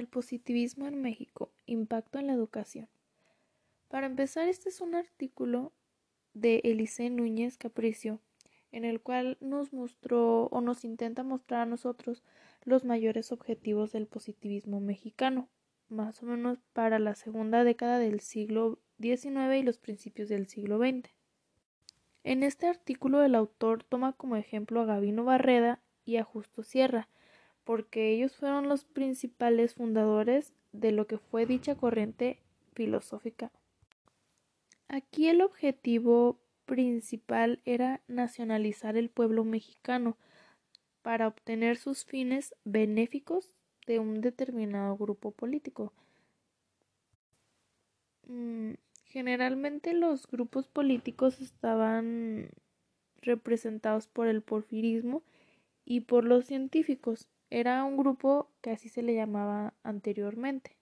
El positivismo en México, impacto en la educación. Para empezar, este es un artículo de Eliseo Núñez Capricio, en el cual nos mostró o nos intenta mostrar a nosotros los mayores objetivos del positivismo mexicano, más o menos para la segunda década del siglo XIX y los principios del siglo XX. En este artículo el autor toma como ejemplo a Gavino Barreda y a Justo Sierra, porque ellos fueron los principales fundadores de lo que fue dicha corriente filosófica. Aquí el objetivo principal era nacionalizar el pueblo mexicano para obtener sus fines benéficos de un determinado grupo político. Mm, generalmente los grupos políticos estaban representados por el porfirismo y por los científicos. Era un grupo que así se le llamaba anteriormente.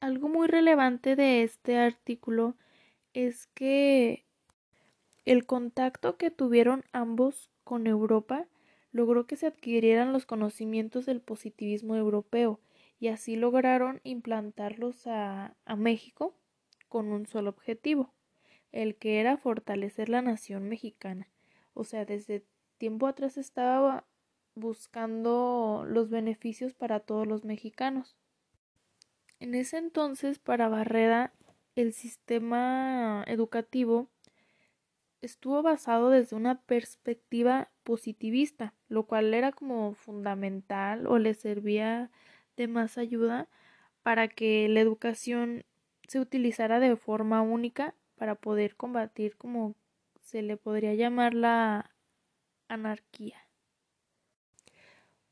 Algo muy relevante de este artículo es que el contacto que tuvieron ambos con Europa logró que se adquirieran los conocimientos del positivismo europeo y así lograron implantarlos a, México con un solo objetivo, el que era fortalecer la nación mexicana. O sea, desde tiempo atrás estaba buscando los beneficios para todos los mexicanos. En ese entonces, para Barreda, el sistema educativo estuvo basado desde una perspectiva positivista, lo cual era como fundamental o le servía de más ayuda para que la educación se utilizara de forma única para poder combatir como se le podría llamar la anarquía.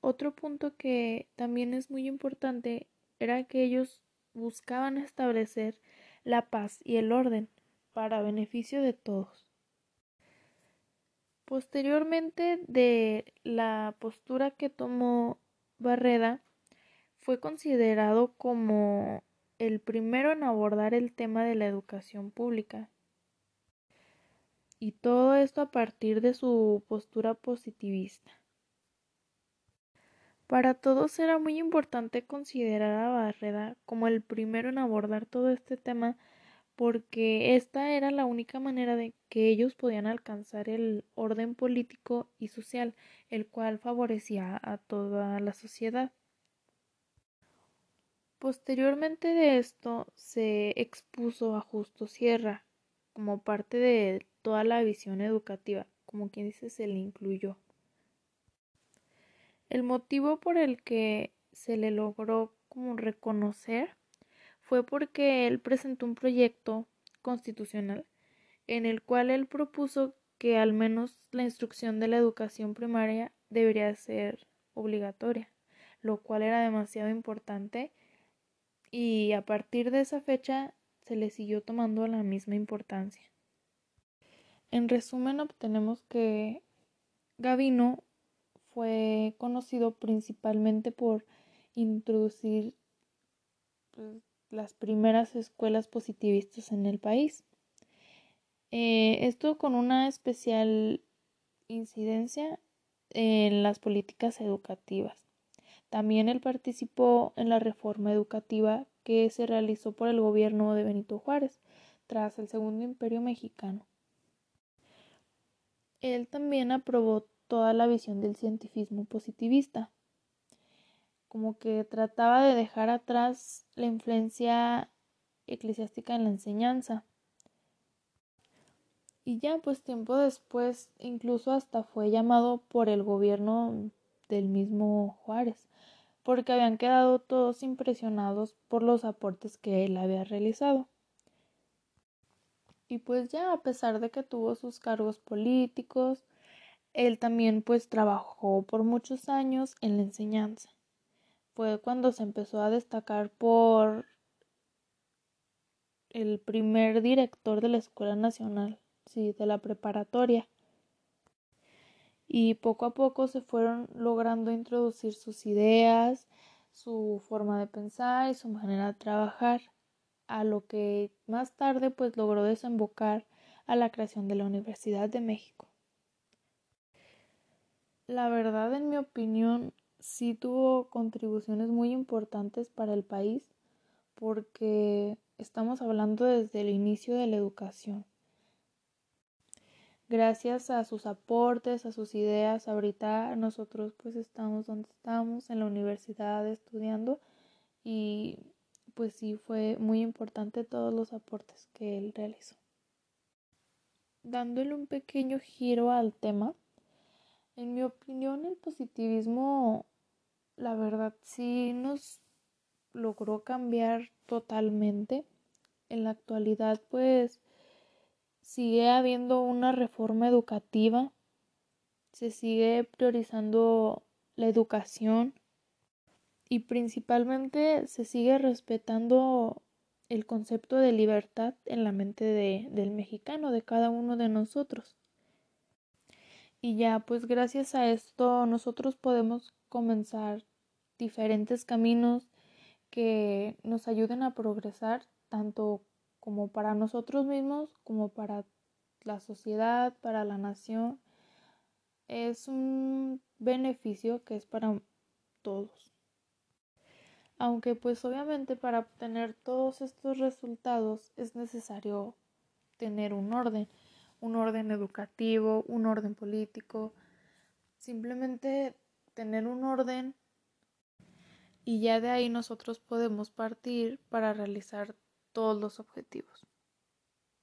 Otro punto que también es muy importante era que ellos buscaban establecer la paz y el orden para beneficio de todos. Posteriormente de la postura que tomó Barreda, fue considerado como el primero en abordar el tema de la educación pública. Y todo esto a partir de su postura positivista. Para todos era muy importante considerar a Barreda como el primero en abordar todo este tema porque esta era la única manera de que ellos podían alcanzar el orden político y social, el cual favorecía a toda la sociedad. Posteriormente de esto se expuso a Justo Sierra como parte de toda la visión educativa, como quien dice se le incluyó. El motivo por el que se le logró como reconocer fue porque él presentó un proyecto constitucional en el cual él propuso que al menos la instrucción de la educación primaria debería ser obligatoria, lo cual era demasiado importante y a partir de esa fecha se le siguió tomando la misma importancia. En resumen, obtenemos que Gavino fue conocido principalmente por introducir pues, las primeras escuelas positivistas en el país. Eh, esto con una especial incidencia en las políticas educativas. También él participó en la reforma educativa que se realizó por el gobierno de Benito Juárez tras el Segundo Imperio Mexicano. Él también aprobó toda la visión del cientifismo positivista. Como que trataba de dejar atrás la influencia eclesiástica en la enseñanza. Y ya pues tiempo después incluso hasta fue llamado por el gobierno del mismo Juárez, porque habían quedado todos impresionados por los aportes que él había realizado. Y pues ya a pesar de que tuvo sus cargos políticos, él también pues trabajó por muchos años en la enseñanza. Fue cuando se empezó a destacar por el primer director de la Escuela Nacional, sí, de la preparatoria. Y poco a poco se fueron logrando introducir sus ideas, su forma de pensar y su manera de trabajar, a lo que más tarde pues logró desembocar a la creación de la Universidad de México. La verdad, en mi opinión, sí tuvo contribuciones muy importantes para el país porque estamos hablando desde el inicio de la educación. Gracias a sus aportes, a sus ideas, ahorita nosotros pues estamos donde estamos, en la universidad estudiando y pues sí fue muy importante todos los aportes que él realizó. Dándole un pequeño giro al tema, en mi opinión el positivismo la verdad sí nos logró cambiar totalmente. En la actualidad pues sigue habiendo una reforma educativa, se sigue priorizando la educación y principalmente se sigue respetando el concepto de libertad en la mente de, del mexicano, de cada uno de nosotros. Y ya, pues gracias a esto nosotros podemos comenzar diferentes caminos que nos ayuden a progresar tanto como para nosotros mismos como para la sociedad, para la nación. Es un beneficio que es para todos aunque pues obviamente para obtener todos estos resultados es necesario tener un orden, un orden educativo, un orden político, simplemente tener un orden y ya de ahí nosotros podemos partir para realizar todos los objetivos.